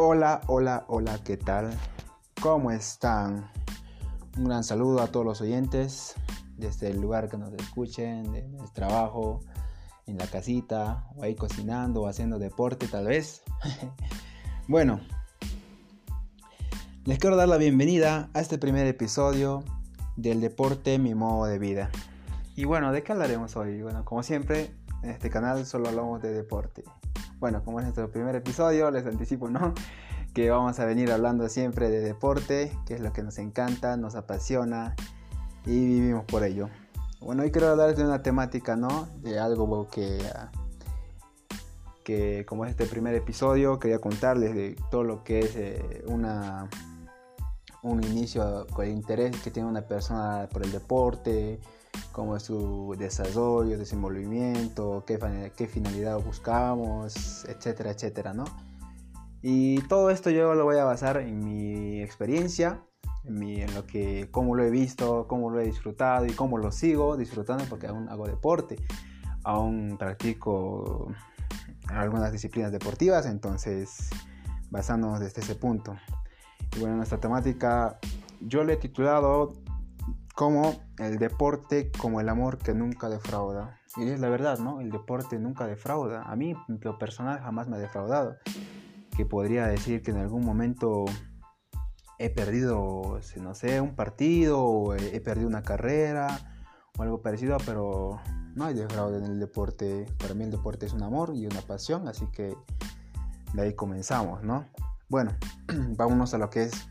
Hola, hola, hola, ¿qué tal? ¿Cómo están? Un gran saludo a todos los oyentes desde el lugar que nos escuchen, en el trabajo, en la casita, o ahí cocinando o haciendo deporte tal vez. bueno, les quiero dar la bienvenida a este primer episodio del deporte mi modo de vida. Y bueno, ¿de qué hablaremos hoy? Bueno, como siempre, en este canal solo hablamos de deporte. Bueno, como es nuestro primer episodio, les anticipo, ¿no? Que vamos a venir hablando siempre de deporte, que es lo que nos encanta, nos apasiona y vivimos por ello. Bueno, hoy quiero hablarles de una temática, ¿no? De algo que, que como es este primer episodio, quería contarles de todo lo que es eh, una, un inicio con el interés que tiene una persona por el deporte, cómo es su desarrollo, desenvolvimiento, qué, qué finalidad buscamos, etcétera, etcétera, ¿no? Y todo esto yo lo voy a basar en mi experiencia, en, mi, en lo que, cómo lo he visto, cómo lo he disfrutado y cómo lo sigo disfrutando porque aún hago deporte, aún practico algunas disciplinas deportivas, entonces basándonos desde ese punto. Y bueno, nuestra temática yo le he titulado como el deporte como el amor que nunca defrauda. Y es la verdad, ¿no? El deporte nunca defrauda. A mí, lo personal, jamás me ha defraudado. Que podría decir que en algún momento he perdido, no sé, un partido o he perdido una carrera o algo parecido, pero no hay defraude en el deporte. Para mí el deporte es un amor y una pasión, así que de ahí comenzamos, ¿no? Bueno, vámonos a lo que es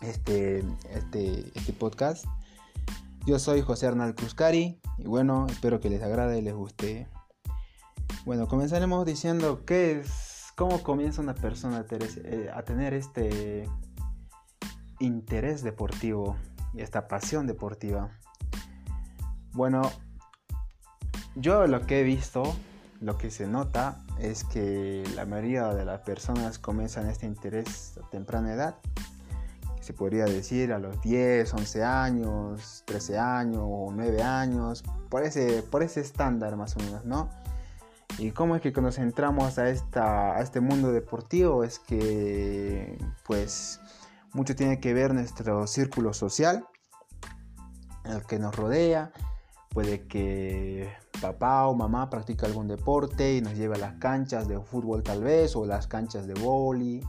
este, este, este podcast. Yo soy José Hernán Cruzcari y bueno, espero que les agrade y les guste. Bueno, comenzaremos diciendo qué es, cómo comienza una persona a eh, a tener este interés deportivo y esta pasión deportiva. Bueno, yo lo que he visto, lo que se nota es que la mayoría de las personas comienzan este interés a temprana edad se podría decir a los 10, 11 años, 13 años o 9 años, por ese, estándar más o menos, ¿no? Y cómo es que nos entramos a, esta, a este mundo deportivo es que pues mucho tiene que ver nuestro círculo social, el que nos rodea, puede que papá o mamá practique algún deporte y nos lleve a las canchas de fútbol tal vez o las canchas de vóley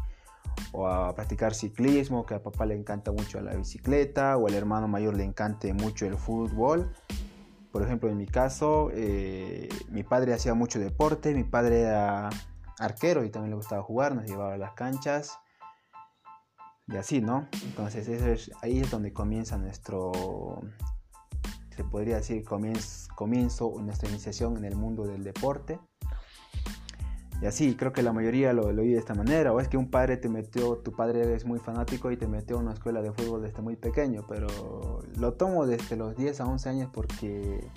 o a practicar ciclismo, que a papá le encanta mucho la bicicleta, o al hermano mayor le encante mucho el fútbol. Por ejemplo, en mi caso, eh, mi padre hacía mucho deporte, mi padre era arquero y también le gustaba jugar, nos llevaba a las canchas y así, ¿no? Entonces es, ahí es donde comienza nuestro, se podría decir, comienzo, comienzo nuestra iniciación en el mundo del deporte. Y así, creo que la mayoría lo, lo oí de esta manera. O es que un padre te metió, tu padre es muy fanático y te metió a una escuela de fútbol desde muy pequeño. Pero lo tomo desde los 10 a 11 años porque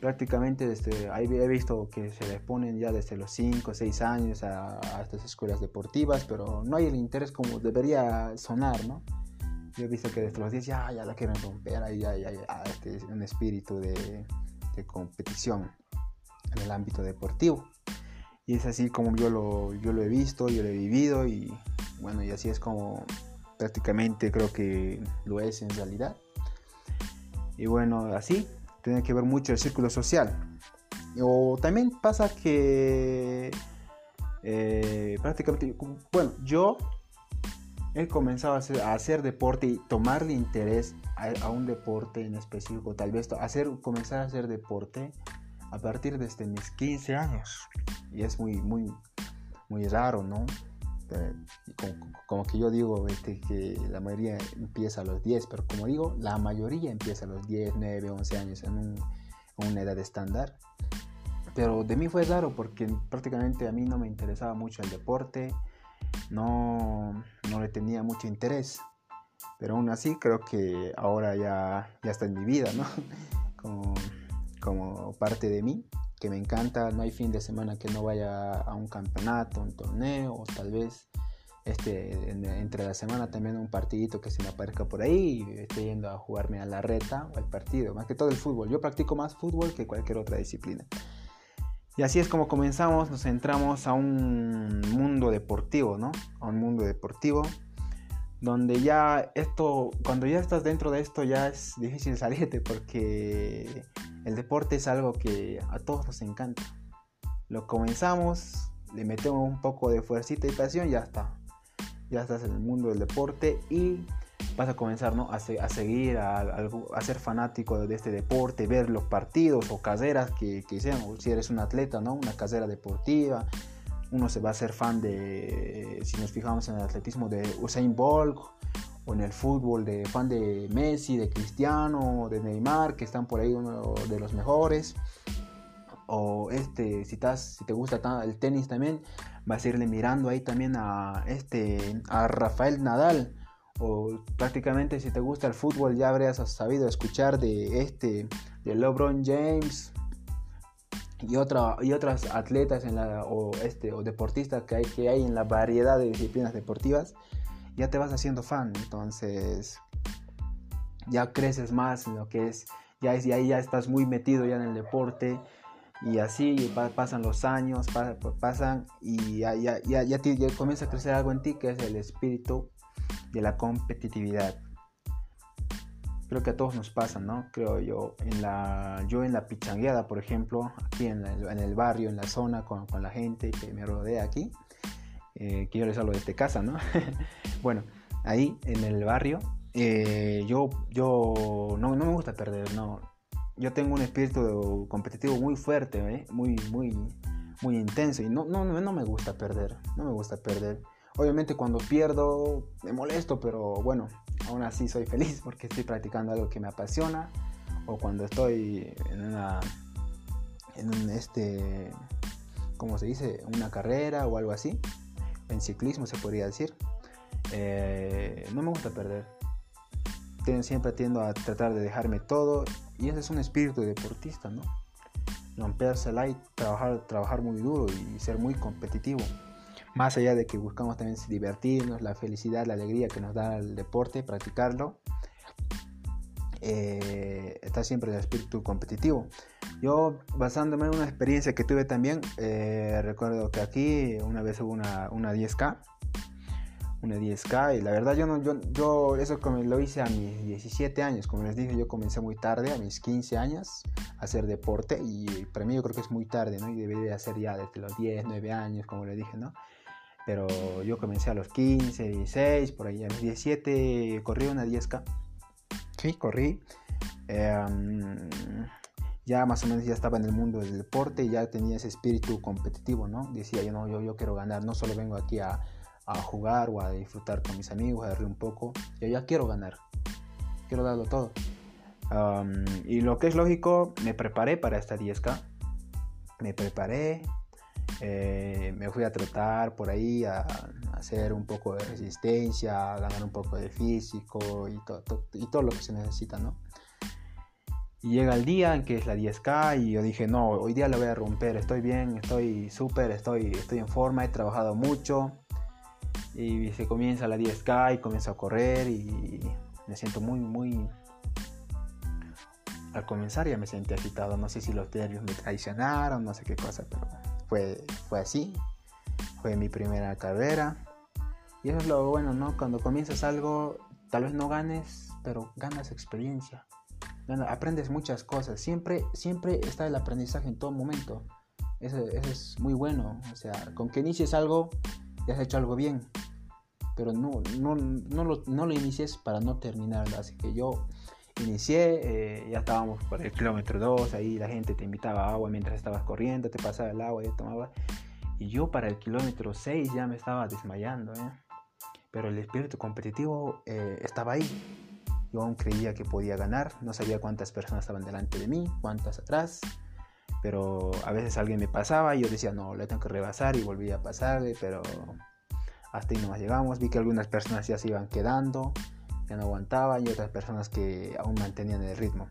prácticamente desde he visto que se les ponen ya desde los 5 o 6 años a, estas escuelas deportivas, pero no hay el interés como debería sonar, ¿no? Yo he visto que desde los 10 ya, ya la quieren romper, ahí ya, ya este, un espíritu de, de competición en el ámbito deportivo. Y es así como yo lo, yo lo he visto, yo lo he vivido y bueno, y así es como prácticamente creo que lo es en realidad. Y bueno, así tiene que ver mucho el círculo social. O también pasa que eh, prácticamente, bueno, yo he comenzado a hacer, a deporte y tomarle interés a, un deporte en específico, tal vez hacer, comenzar a hacer deporte a partir de este, mis 15 años. Y es muy, muy, muy raro, ¿no? Como, que yo digo este, que la mayoría empieza a los 10, pero como digo, la mayoría empieza a los 10, 9, 11 años en, una edad estándar. Pero de mí fue raro porque prácticamente a mí no me interesaba mucho el deporte, no, no le tenía mucho interés. Pero aún así creo que ahora ya, ya está en mi vida, ¿no? Como, como parte de mí, que me encanta. No hay fin de semana que no vaya a un campeonato, un torneo, o tal vez este, entre la semana también un partidito que se me aparezca por ahí y estoy yendo a jugarme a la reta o al partido, más que todo el fútbol. Yo practico más fútbol que cualquier otra disciplina. Y así es como comenzamos, nos entramos a un mundo deportivo, ¿no? A un mundo deportivo donde ya esto, cuando ya estás dentro de esto ya es difícil salirte porque el deporte es algo que a todos nos encanta. Lo comenzamos, le metemos un poco de fuercita y pasión, ya está. Ya estás en el mundo del deporte y vas a comenzar ¿no? a, seguir, a, ser fanático de este deporte, ver los partidos o caseras que, que si eres un atleta, ¿no? una casera deportiva, uno se va a hacer fan de, si nos fijamos en el atletismo, de Usain Bolt, o en el fútbol, de fan de Messi, de Cristiano, de Neymar, que están por ahí uno de los mejores. O este, si, estás, si te gusta el tenis también, vas a irle mirando ahí también a, este, a Rafael Nadal. O prácticamente si te gusta el fútbol ya habrías sabido escuchar de este, de LeBron James, y, otra, y otras atletas en la, o, este, o deportistas que hay, que hay en la variedad de disciplinas deportivas, ya te vas haciendo fan. Entonces ya creces más en lo que es, ya, es, ahí ya estás muy metido ya en el deporte. Y así pasan los años, pasan y ya, ya, ya, ya, ya comienza a crecer algo en ti que es el espíritu de la competitividad creo que a todos nos pasa, ¿no? Creo yo, en la, yo en la pichangueada, por ejemplo, aquí en, el barrio, en la zona, con, la gente que me rodea aquí, eh, que yo les hablo desde casa, ¿no? bueno, ahí en el barrio, eh, yo, yo no, no, me gusta perder, no. Yo tengo un espíritu competitivo muy fuerte, ¿eh? muy, muy, muy intenso y no, no, no me gusta perder, no me gusta perder. Obviamente cuando pierdo me molesto, pero bueno, aún así soy feliz porque estoy practicando algo que me apasiona. O cuando estoy en una, en un, este, ¿cómo se dice? Una carrera o algo así. En ciclismo se podría decir. Eh, no me gusta perder. Siempre tiendo a tratar de dejarme todo. Y ese es un espíritu de deportista, ¿no? Rompérsela y trabajar, trabajar muy duro y ser muy competitivo más allá de que buscamos también divertirnos, la felicidad, la alegría que nos da el deporte, practicarlo, eh, está siempre el espíritu competitivo. Yo, basándome en una experiencia que tuve también, eh, recuerdo que aquí una vez hubo una, una 10K, una 10K, y la verdad yo, no, yo, yo eso lo hice a mis 17 años, como les dije, yo comencé muy tarde, a mis 15 años, a hacer deporte, y para mí yo creo que es muy tarde, ¿no? Y debería hacer ya desde los 10, 9 años, como les dije, ¿no? Pero yo comencé a los 15, 16, por ahí a los 17 corrí una 10K. Sí, corrí. Em, ya más o menos ya estaba en el mundo del deporte y ya tenía ese espíritu competitivo, ¿no? Decía yo, no, yo, yo quiero ganar, no solo vengo aquí a, a jugar o a disfrutar con mis amigos, a reír un poco, yo ya quiero ganar, quiero darlo todo. y lo que es lógico, me preparé para esta 10K, me preparé, eh, me fui a trotar por ahí, a, hacer un poco de resistencia, a ganar un poco de físico y, y todo lo que se necesita, ¿no? Y llega el día en que es la 10K y yo dije, no, hoy día lo voy a romper, estoy bien, estoy súper, estoy, estoy en forma, he trabajado mucho. Y se comienza la 10K y comienzo a correr y me siento muy, muy... Al comenzar ya me sentí agitado, no sé si los nervios me traicionaron, no sé qué cosa, pero fue, fue así. Fue mi primera carrera. Y eso es lo bueno, ¿no? Cuando comienzas algo, tal vez no ganes, pero ganas experiencia. aprendes muchas cosas. Siempre, siempre está el aprendizaje en todo momento. Eso, es muy bueno. O sea, con que inicies algo, ya has hecho algo bien. Pero no, no, no, lo, no lo inicies para no terminarlo. Así que yo inicié, eh, ya estábamos por el kilómetro 2, ahí la gente te invitaba agua mientras estabas corriendo, te pasaba el agua, y tomaba. Y yo para el kilómetro 6 ya me estaba desmayando, ¿eh? pero el espíritu competitivo eh, estaba ahí. Yo aún creía que podía ganar, no sabía cuántas personas estaban delante de mí, cuántas atrás, pero a veces alguien me pasaba y yo decía, no, le tengo que rebasar y volvía a pasarle, pero hasta ahí nomás llegamos, vi que algunas personas ya se iban quedando, ya no aguantaban y otras personas que aún mantenían el ritmo.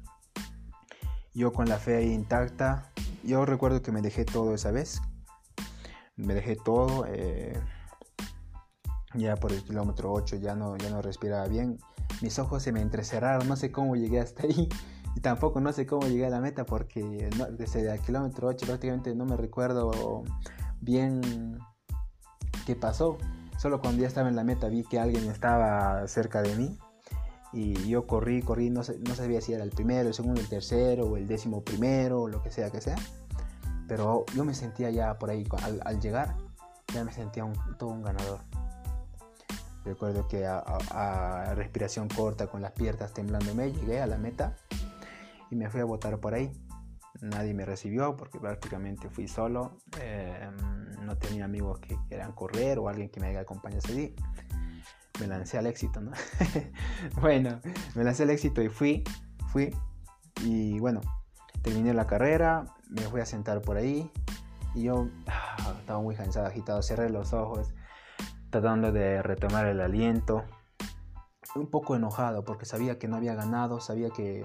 Yo con la fe ahí intacta, yo recuerdo que me dejé todo esa vez, me dejé todo, eh, ya por el kilómetro 8 ya no, ya no respiraba bien, mis ojos se me entrecerraron, no sé cómo llegué hasta ahí, y tampoco no sé cómo llegué a la meta porque desde el kilómetro 8 prácticamente no me recuerdo bien qué pasó. Solo cuando ya estaba en la meta vi que alguien estaba cerca de mí y yo corrí, corrí, no, no sabía si era el primero, el segundo, el tercero o el décimo primero o lo que sea que sea. Pero yo me sentía ya por ahí, al, llegar, ya me sentía todo un ganador. Recuerdo que a, respiración corta, con las piernas temblándome, llegué a la meta y me fui a votar por ahí. Nadie me recibió porque prácticamente fui solo. Em, no tenía amigos que quieran correr o alguien que me acompañe ese día. Me lancé al éxito, ¿no? bueno, me lancé al éxito y fui, fui. Y bueno, terminé la carrera, me fui a sentar por ahí y yo ah, estaba muy cansado, agitado, cerré los ojos tratando de retomar el aliento. Un poco enojado porque sabía que no había ganado, sabía que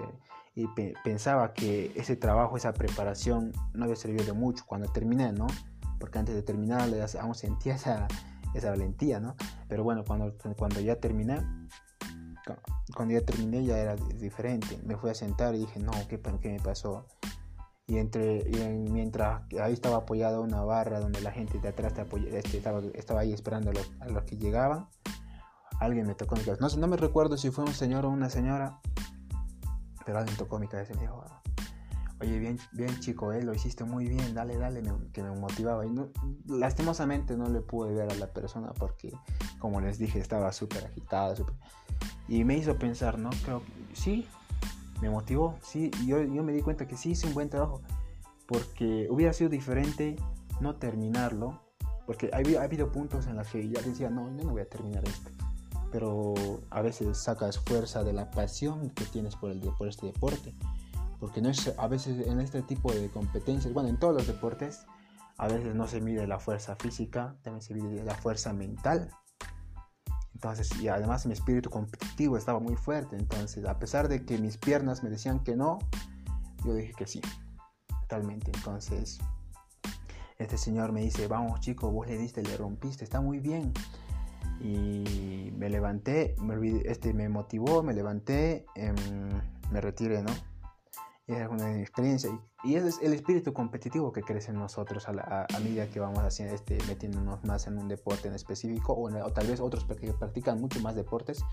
y pensaba que ese trabajo, esa preparación no había servido de mucho cuando terminé, ¿no? Porque antes de terminar aún sentía esa, esa valentía, ¿no? Pero bueno, cuando, cuando ya terminé, cuando ya terminé ya era diferente. Me fui a sentar y dije, no, ¿qué, me pasó? y entre mientras ahí estaba apoyada una barra donde la gente de atrás este, estaba, estaba, ahí esperando a los, que llegaban alguien me tocó mi cabeza no, no me recuerdo si fue un señor o una señora pero alguien tocó mi cabeza y me dijo oye bien bien chico eh, lo hiciste muy bien dale dale que me motivaba. Y no, lastimosamente no le pude ver a la persona porque como les dije estaba súper agitada y me hizo pensar no creo sí me motivó, sí, yo, yo me di cuenta que sí hice un buen trabajo, porque hubiera sido diferente no terminarlo, porque ha habido puntos en los que ya decía, no, yo no voy a terminar esto, pero a veces sacas fuerza de la pasión que tienes por, el, por este deporte, porque no es, a veces en este tipo de competencias, bueno, en todos los deportes, a veces no se mide la fuerza física, también se mide la fuerza mental entonces, y además mi espíritu competitivo estaba muy fuerte. Entonces, a pesar de que mis piernas me decían que no, yo dije que sí, totalmente. Entonces, este señor me dice, vamos chico, vos le diste, le rompiste, está muy bien. Y me levanté, me, este, me motivó, me levanté, em, me retiré, ¿no? Es una experiencia. Y, ese es el espíritu competitivo que crece en nosotros a, medida que vamos haciendo este, metiéndonos más en un deporte en específico o, tal vez otros que practican mucho más deportes.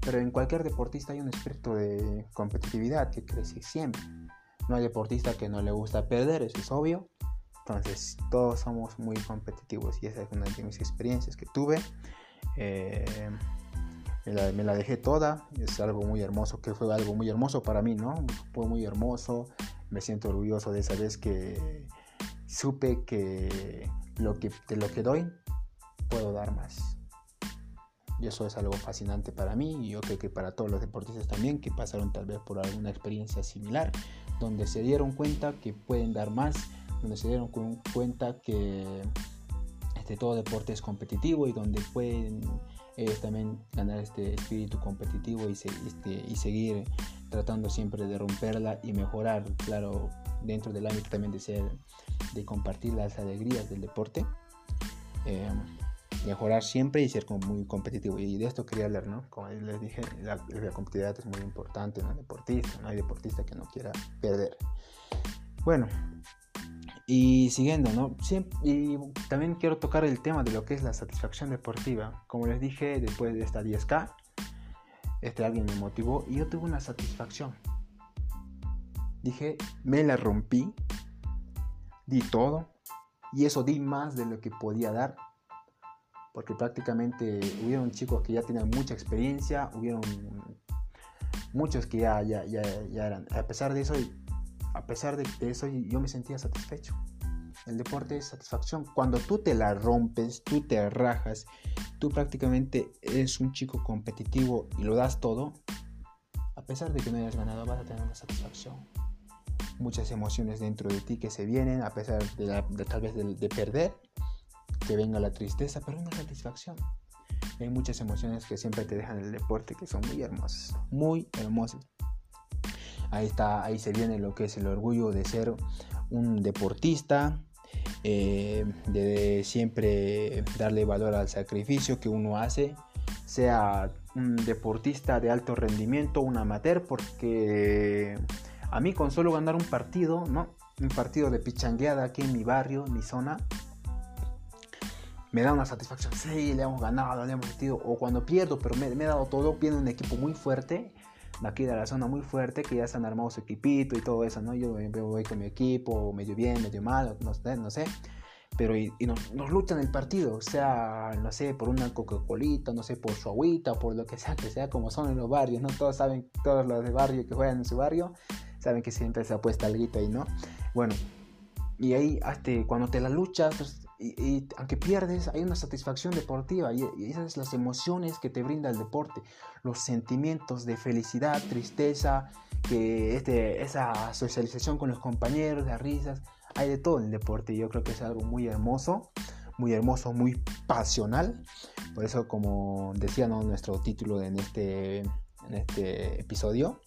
Pero en cualquier deportista hay un espíritu de competitividad que crece siempre. No hay deportista que no le gusta perder, eso es obvio. Entonces todos somos muy competitivos y esa es una de mis experiencias que tuve. Eh, me la, dejé toda, es algo muy hermoso, que fue algo muy hermoso para mí, ¿no? Fue muy hermoso, me siento orgulloso de esa vez que supe que lo que de lo que doy puedo dar más. Y eso es algo fascinante para mí y yo creo que para todos los deportistas también que pasaron tal vez por alguna experiencia similar, donde se dieron cuenta que pueden dar más, donde se dieron cuenta que este, todo deporte es competitivo y donde pueden ellos también ganar este espíritu competitivo y, este, y seguir tratando siempre de romperla y mejorar, claro, dentro del ámbito también de ser, de compartir las alegrías del deporte, eh, mejorar siempre y ser muy competitivo. Y de esto quería hablar, ¿no? Como les dije, la, la competitividad es muy importante en el deportista, no hay deportista que no quiera perder. Bueno, y siguiendo, ¿no? y también quiero tocar el tema de lo que es la satisfacción deportiva. Como les dije, después de esta 10K, este alguien me motivó y yo tuve una satisfacción. Dije, me la rompí, di todo y eso di más de lo que podía dar. Porque prácticamente hubieron chicos que ya tenían mucha experiencia, hubieron muchos que ya, ya, ya, ya eran. A pesar de eso, a pesar de eso yo me sentía satisfecho. El deporte es satisfacción. Cuando tú te la rompes, tú te rajas, tú prácticamente eres un chico competitivo y lo das todo, a pesar de que no hayas ganado, vas a tener una satisfacción. Muchas emociones dentro de ti que se vienen, a pesar de, tal vez de, de, perder, que venga la tristeza, pero una satisfacción. Hay muchas emociones que siempre te dejan el deporte que son muy hermosas, muy hermosas. Ahí está, ahí se viene lo que es el orgullo de ser un deportista, eh, de siempre darle valor al sacrificio que uno hace, sea un deportista de alto rendimiento, un amateur, porque A mí con solo ganar un partido, ¿no? Un partido de pichangueada aquí en mi barrio, en mi zona, me da una satisfacción. Sí, le hemos ganado, le hemos metido. O cuando pierdo, pero me, he dado todo, viene un equipo muy fuerte, aquí de la zona muy fuerte, que ya se han armado su equipito y todo eso, ¿no? Yo, voy con mi equipo, medio bien, medio mal, no, no sé pero y, nos, nos, luchan el partido, o sea, no sé, por una Coca-Colita, no sé, por su agüita, por lo que sea, que sea como son en los barrios, ¿no? Todos saben, todos los de barrio que juegan en su barrio, saben que siempre se apuesta algo ahí, ¿no? Bueno, y ahí hasta cuando te la luchas, pues, y, aunque pierdes, hay una satisfacción deportiva y, y, esas son las emociones que te brinda el deporte, los sentimientos de felicidad, tristeza, que este, esa socialización con los compañeros, las risas, hay de todo en el deporte. Y yo creo que es algo muy hermoso, muy hermoso, muy pasional. Por eso, como decía nuestro título en este, en este episodio,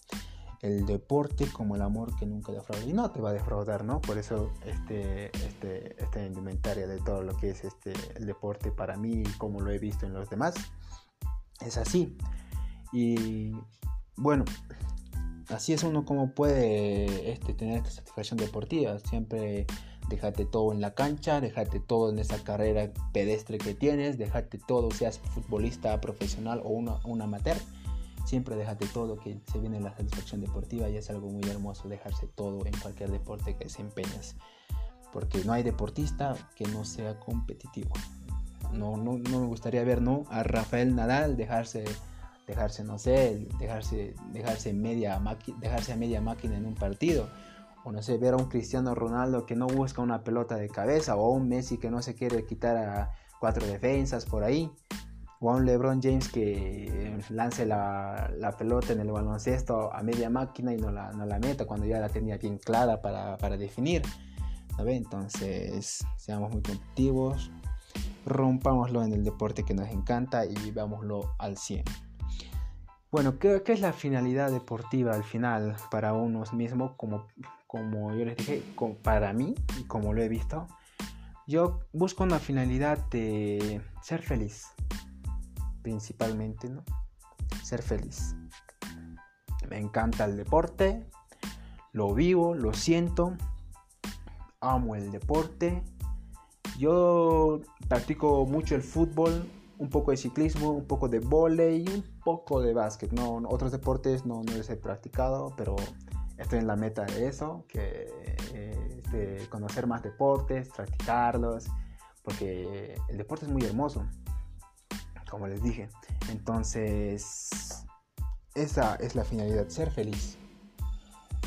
el deporte como el amor que nunca defrauda y no te va a defraudar, ¿no? Por eso este, este, esta indumentaria de todo lo que es este, el deporte para mí como lo he visto en los demás, es así. Y bueno, así es uno como puede este, tener esta satisfacción deportiva. Siempre déjate todo en la cancha, déjate todo en esa carrera pedestre que tienes, déjate todo, seas futbolista profesional o una, un amateur. Siempre déjate todo que se viene la satisfacción deportiva y es algo muy hermoso dejarse todo en cualquier deporte que desempeñes. Porque no hay deportista que no sea competitivo. No, no, no me gustaría ver ¿no? a Rafael Nadal dejarse dejarse, no sé, dejarse, dejarse, media dejarse a media máquina en un partido. O no sé, ver a un Cristiano Ronaldo que no busca una pelota de cabeza. O a un Messi que no se quiere quitar a cuatro defensas por ahí. O a un LeBron James que lance la, la pelota en el baloncesto a media máquina y no la, no la meta cuando ya la tenía bien clara para, para definir. Entonces, seamos muy competitivos, rompámoslo en el deporte que nos encanta y vivámoslo al 100. Bueno, ¿qué, es la finalidad deportiva al final para uno mismo? Como, como yo les dije, para mí, y como lo he visto, yo busco una finalidad de ser feliz, principalmente, ¿no? Ser feliz. Me encanta el deporte, lo vivo, lo siento, amo el deporte. Yo practico mucho el fútbol, un poco de ciclismo, un poco de volei un poco de básquet. No, otros deportes no, no los he practicado, pero estoy en la meta de eso, que eh, conocer más deportes, practicarlos, porque el deporte es muy hermoso, como les dije. Entonces, esa es la finalidad, ser feliz,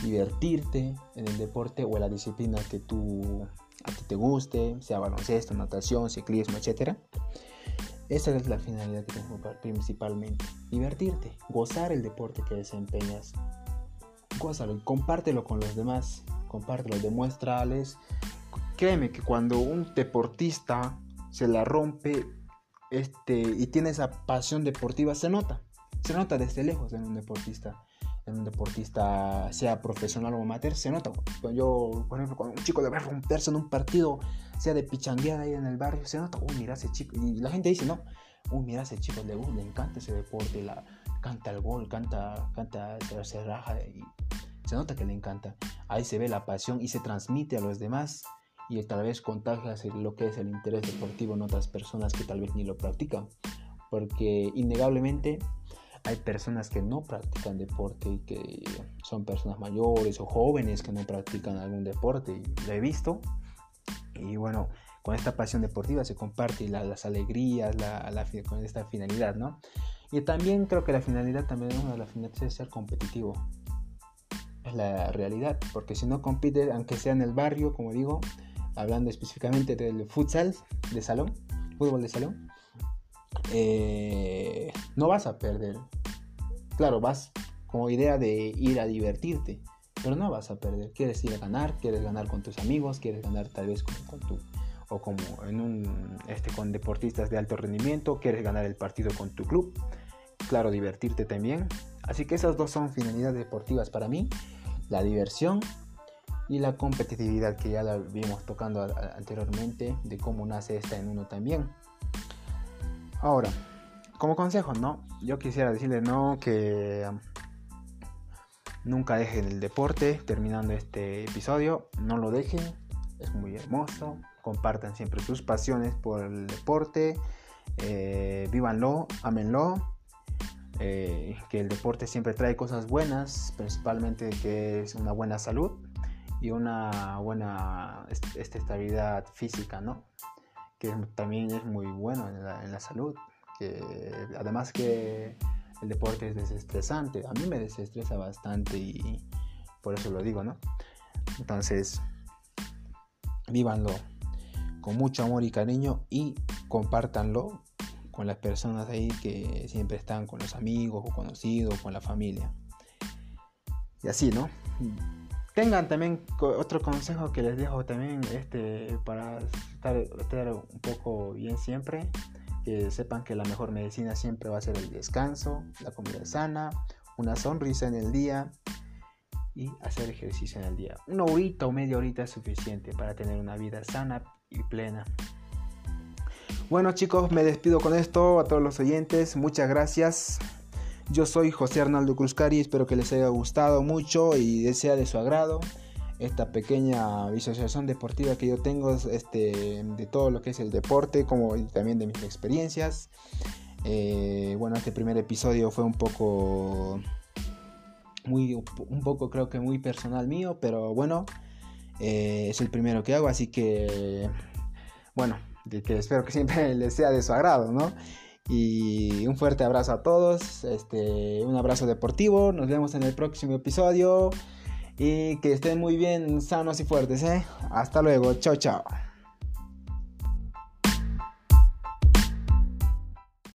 divertirte en el deporte o en la disciplina que tú a ti te guste, sea baloncesto, natación, ciclismo, etcétera esa es la finalidad que tengo principalmente. Divertirte, gozar el deporte que desempeñas. Gózalo, compártelo con los demás, compártelo, demuéstrales. Créeme que cuando un deportista se la rompe este, y tiene esa pasión deportiva, se nota. Se nota desde lejos en un deportista en un deportista, sea profesional o amateur, se nota. Yo, por ejemplo, cuando un chico debe romperse en un partido, sea de pichangueada ahí en el barrio, se nota, uy, mira ese chico. Y la gente dice, no, uy, mira ese chico, le, le encanta ese deporte, la, canta el gol, canta, canta, se raja y se nota que le encanta. Ahí se ve la pasión y se transmite a los demás y tal vez contagia lo que es el interés deportivo en otras personas que tal vez ni lo practican. Porque innegablemente hay personas que no practican deporte y que son personas mayores o jóvenes que no practican algún deporte lo he visto. Y bueno con esta pasión deportiva se comparte las alegrías la, con esta finalidad no y también creo que la finalidad también es una de ser competitivo. Es la realidad porque si no compite aunque sea en el barrio como digo hablando específicamente del futsal de salón fútbol de salón eh, no vas a perder Claro, vas como idea de ir a divertirte, pero no vas a perder. Quieres ir a ganar, quieres ganar con tus amigos, quieres ganar tal vez con, con tu o como en un este con deportistas de alto rendimiento, quieres ganar el partido con tu club. Claro, divertirte también. Así que esas dos son finalidades deportivas para mí, la diversión y la competitividad que ya la vimos tocando anteriormente de cómo nace esta en uno también. Ahora, como consejo, ¿no? Yo quisiera decirle, no, que Nunca dejen el deporte terminando este episodio. No lo dejen. Es muy hermoso. Compartan siempre sus pasiones por el deporte. Eh, vívanlo, amenlo. Eh, que el deporte siempre trae cosas buenas, principalmente que es una buena salud y una buena estabilidad física, ¿no? Que también es muy bueno en la, en la salud. Que además que el deporte es desestresante. A mí me desestresa bastante y por eso lo digo, ¿no? Entonces, vívanlo con mucho amor y cariño y compártanlo con las personas ahí que siempre están con los amigos o conocidos, con la familia. Y así, ¿no? Tengan también otro consejo que les dejo también este, para estar, un poco bien siempre que sepan que la mejor medicina siempre va a ser el descanso, la comida sana, una sonrisa en el día y hacer ejercicio en el día. Una horita o media horita es suficiente para tener una vida sana y plena. Bueno chicos, me despido con esto a todos los oyentes. Muchas gracias. Yo soy José Arnaldo Cruzcari, espero que les haya gustado mucho y sea de su agrado esta pequeña visualización deportiva que yo tengo este, de todo lo que es el deporte, como también de mis experiencias. Eh, bueno, este primer episodio fue un poco, muy, un poco creo que muy personal mío, pero bueno, eh, es el primero que hago, así que, bueno, que espero que siempre les sea de su agrado, ¿no? Y un fuerte abrazo a todos, este, un abrazo deportivo, nos vemos en el próximo episodio. Y que estén muy bien, sanos y fuertes, ¿eh? Hasta luego, chao, chao.